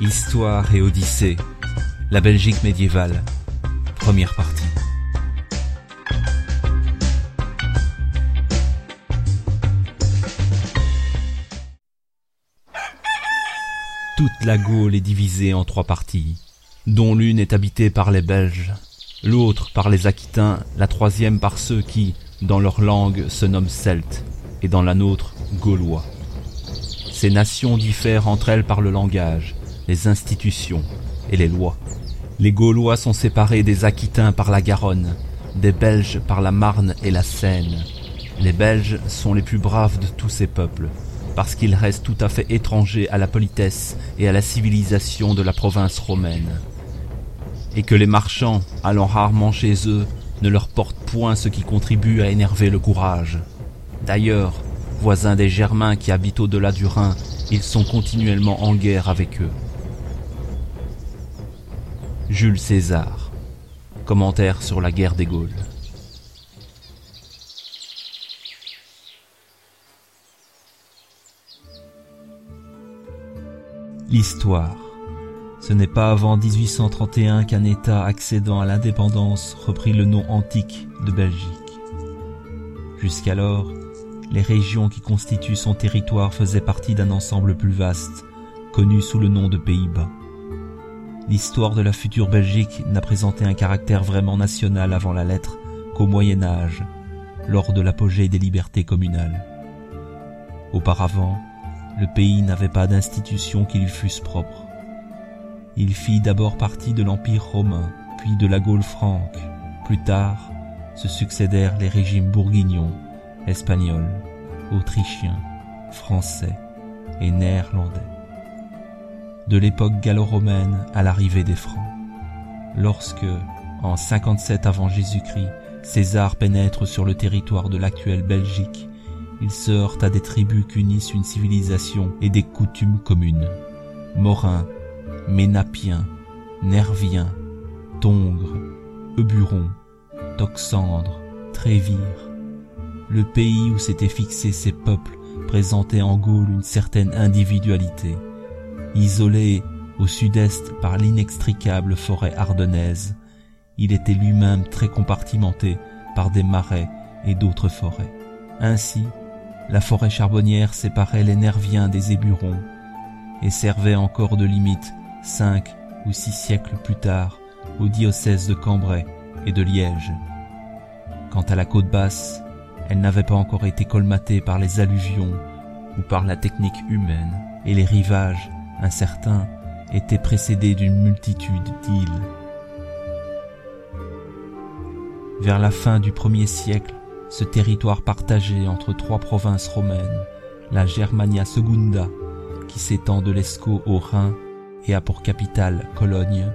Histoire et Odyssée. La Belgique médiévale. Première partie. Toute la Gaule est divisée en trois parties, dont l'une est habitée par les Belges, l'autre par les Aquitains, la troisième par ceux qui, dans leur langue, se nomment Celtes, et dans la nôtre, Gaulois. Ces nations diffèrent entre elles par le langage, les institutions et les lois. Les Gaulois sont séparés des Aquitains par la Garonne, des Belges par la Marne et la Seine. Les Belges sont les plus braves de tous ces peuples, parce qu'ils restent tout à fait étrangers à la politesse et à la civilisation de la province romaine. Et que les marchands, allant rarement chez eux, ne leur portent point ce qui contribue à énerver le courage. D'ailleurs, voisins des Germains qui habitent au-delà du Rhin, ils sont continuellement en guerre avec eux. Jules César. Commentaire sur la guerre des Gaules. L'histoire. Ce n'est pas avant 1831 qu'un État accédant à l'indépendance reprit le nom antique de Belgique. Jusqu'alors, les régions qui constituent son territoire faisaient partie d'un ensemble plus vaste, connu sous le nom de Pays-Bas. L'histoire de la future Belgique n'a présenté un caractère vraiment national avant la lettre qu'au Moyen Âge, lors de l'apogée des libertés communales. Auparavant, le pays n'avait pas d'institutions qui lui fussent propres. Il fit d'abord partie de l'Empire romain, puis de la Gaule franque. Plus tard, se succédèrent les régimes bourguignons, espagnols, autrichiens, français et néerlandais de l'époque gallo-romaine à l'arrivée des Francs. Lorsque, en 57 avant Jésus-Christ, César pénètre sur le territoire de l'actuelle Belgique, il se heurte à des tribus qu'unissent une civilisation et des coutumes communes. Morins, Ménapiens, Nerviens, Tongres, Eburons, Toxandres, Trévires. Le pays où s'étaient fixés ces peuples présentait en Gaule une certaine individualité Isolé au sud-est par l'inextricable forêt ardennaise, il était lui-même très compartimenté par des marais et d'autres forêts. Ainsi, la forêt charbonnière séparait les Nerviens des Éburons et servait encore de limite cinq ou six siècles plus tard aux diocèses de Cambrai et de Liège. Quant à la côte basse, elle n'avait pas encore été colmatée par les alluvions ou par la technique humaine, et les rivages incertain, était précédé d'une multitude d'îles. Vers la fin du premier siècle, ce territoire partagé entre trois provinces romaines, la Germania Secunda, qui s'étend de l'Escaut au Rhin et a pour capitale Cologne,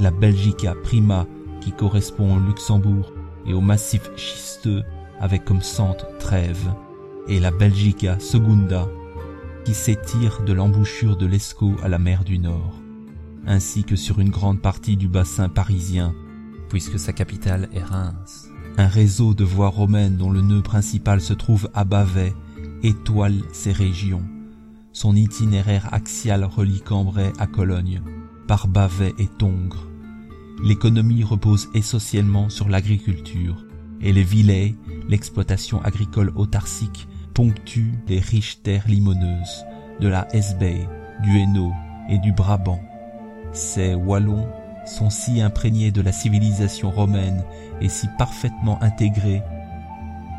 la Belgica Prima, qui correspond au Luxembourg et au massif schisteux avec comme centre Trèves, et la Belgica Secunda, qui s'étire de l'embouchure de l'Escaut à la mer du Nord, ainsi que sur une grande partie du bassin parisien, puisque sa capitale est Reims. Un réseau de voies romaines dont le nœud principal se trouve à Bavay étoile ces régions. Son itinéraire axial relie Cambrai à Cologne, par Bavay et Tongres. L'économie repose essentiellement sur l'agriculture, et les villets, l'exploitation agricole autarcique, ponctue les riches terres limoneuses de la Hesbaye, du Hainaut et du Brabant. Ces Wallons sont si imprégnés de la civilisation romaine et si parfaitement intégrés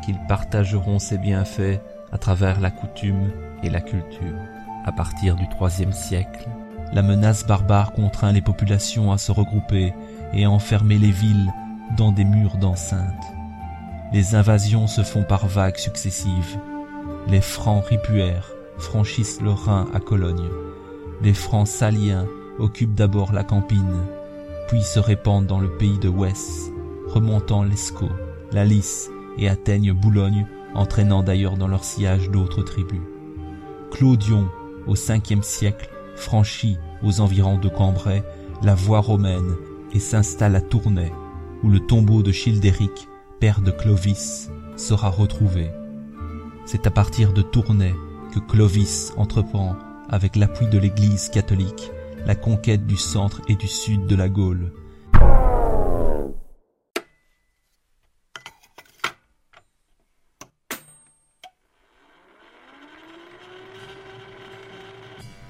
qu'ils partageront ses bienfaits à travers la coutume et la culture. À partir du IIIe siècle, la menace barbare contraint les populations à se regrouper et à enfermer les villes dans des murs d'enceinte. Les invasions se font par vagues successives les Francs ripuaires franchissent le Rhin à Cologne. Les Francs saliens occupent d'abord la Campine, puis se répandent dans le pays de Wes, remontant l'Escaut, la Lys et atteignent Boulogne, entraînant d'ailleurs dans leur sillage d'autres tribus. Clodion, au Ve siècle, franchit aux environs de Cambrai la voie romaine et s'installe à Tournai, où le tombeau de Childéric, père de Clovis, sera retrouvé. C'est à partir de Tournai que Clovis entreprend, avec l'appui de l'Église catholique, la conquête du centre et du sud de la Gaule.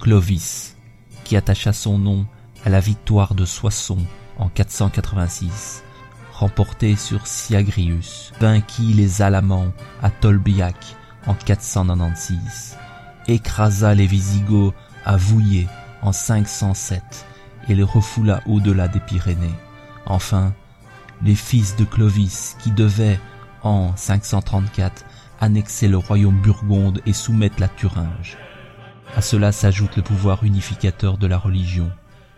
Clovis, qui attacha son nom à la victoire de Soissons en 486, remporté sur Siagrius, vainquit les Alamans à Tolbiac en 496, écrasa les Visigoths à Vouillé en 507 et les refoula au-delà des Pyrénées. Enfin, les fils de Clovis qui devaient, en 534, annexer le royaume burgonde et soumettre la Thuringe. À cela s'ajoute le pouvoir unificateur de la religion.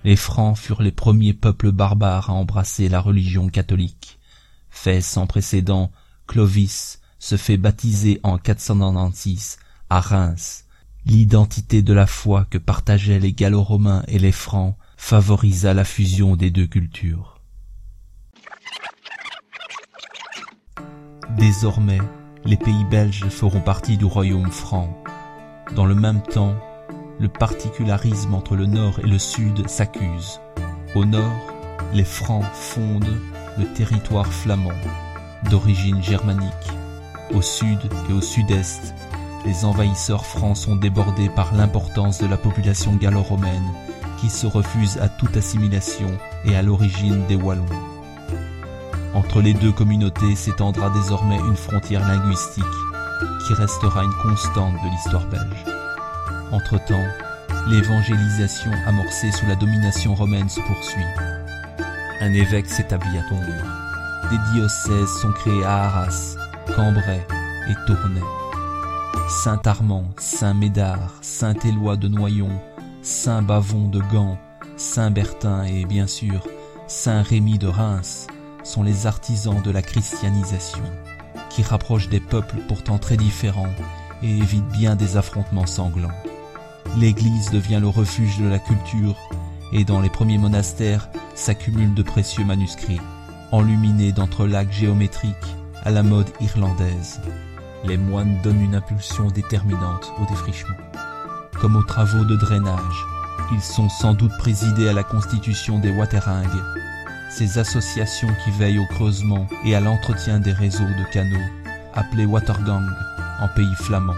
Les Francs furent les premiers peuples barbares à embrasser la religion catholique. Fait sans précédent, Clovis se fait baptiser en 496 à Reims. L'identité de la foi que partageaient les Gallo-Romains et les Francs favorisa la fusion des deux cultures. Désormais, les pays belges feront partie du royaume franc. Dans le même temps, le particularisme entre le nord et le sud s'accuse. Au nord, les Francs fondent le territoire flamand, d'origine germanique. Au sud et au sud-est, les envahisseurs francs sont débordés par l'importance de la population gallo-romaine qui se refuse à toute assimilation et à l'origine des Wallons. Entre les deux communautés s'étendra désormais une frontière linguistique qui restera une constante de l'histoire belge. Entre-temps, l'évangélisation amorcée sous la domination romaine se poursuit. Un évêque s'établit à Tondre. Des diocèses sont créés à Arras, Cambrai et Tournai. Saint-Armand, Saint-Médard, Saint-Éloi de Noyon, Saint-Bavon de Gand, Saint-Bertin et bien sûr Saint-Rémy de Reims sont les artisans de la christianisation, qui rapprochent des peuples pourtant très différents et évitent bien des affrontements sanglants. L'église devient le refuge de la culture et dans les premiers monastères s'accumulent de précieux manuscrits, enluminés d'entrelacs géométriques à la mode irlandaise. Les moines donnent une impulsion déterminante au défrichement. Comme aux travaux de drainage, ils sont sans doute présidés à la constitution des waterringues, ces associations qui veillent au creusement et à l'entretien des réseaux de canaux, appelés watergang en pays flamand.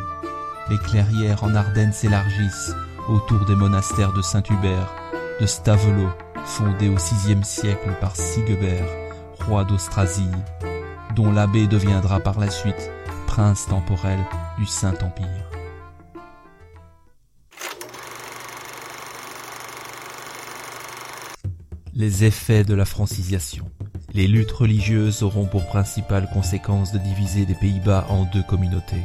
Les clairières en Ardennes s'élargissent autour des monastères de Saint-Hubert, de Stavelot, fondés au VIe siècle par Sigebert, roi d'Austrasie, dont l'abbé deviendra par la suite prince temporel du Saint-Empire. Les effets de la francisation. Les luttes religieuses auront pour principale conséquence de diviser les Pays-Bas en deux communautés.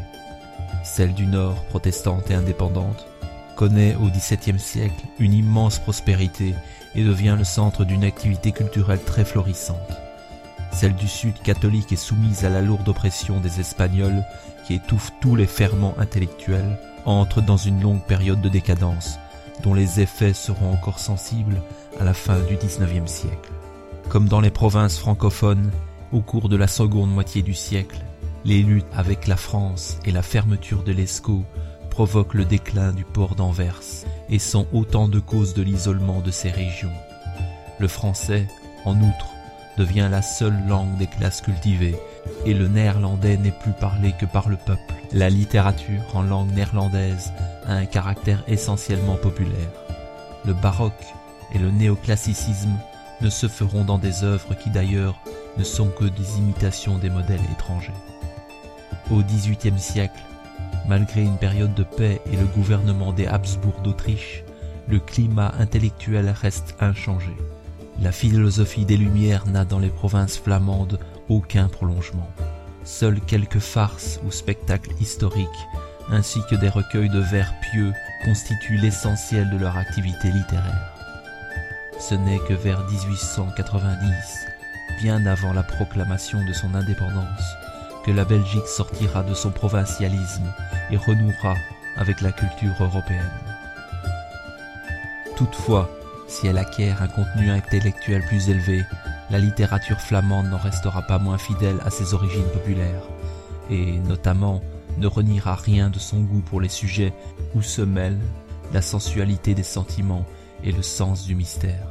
Celle du Nord, protestante et indépendante, connaît au XVIIe siècle une immense prospérité et devient le centre d'une activité culturelle très florissante. Celle du Sud, catholique, est soumise à la lourde oppression des Espagnols qui étouffent tous les ferments intellectuels, entre dans une longue période de décadence, dont les effets seront encore sensibles à la fin du XIXe siècle. Comme dans les provinces francophones, au cours de la seconde moitié du siècle, les luttes avec la France et la fermeture de l'Escaut provoquent le déclin du port d'Anvers et sont autant de causes de l'isolement de ces régions. Le français, en outre, devient la seule langue des classes cultivées et le néerlandais n'est plus parlé que par le peuple. La littérature en langue néerlandaise a un caractère essentiellement populaire. Le baroque et le néoclassicisme ne se feront dans des œuvres qui d'ailleurs ne sont que des imitations des modèles étrangers. Au XVIIIe siècle, malgré une période de paix et le gouvernement des Habsbourg d'Autriche, le climat intellectuel reste inchangé. La philosophie des Lumières n'a dans les provinces flamandes aucun prolongement. Seuls quelques farces ou spectacles historiques, ainsi que des recueils de vers pieux, constituent l'essentiel de leur activité littéraire. Ce n'est que vers 1890, bien avant la proclamation de son indépendance, que la Belgique sortira de son provincialisme et renouera avec la culture européenne. Toutefois, si elle acquiert un contenu intellectuel plus élevé, la littérature flamande n'en restera pas moins fidèle à ses origines populaires, et notamment ne reniera rien de son goût pour les sujets où se mêlent la sensualité des sentiments et le sens du mystère.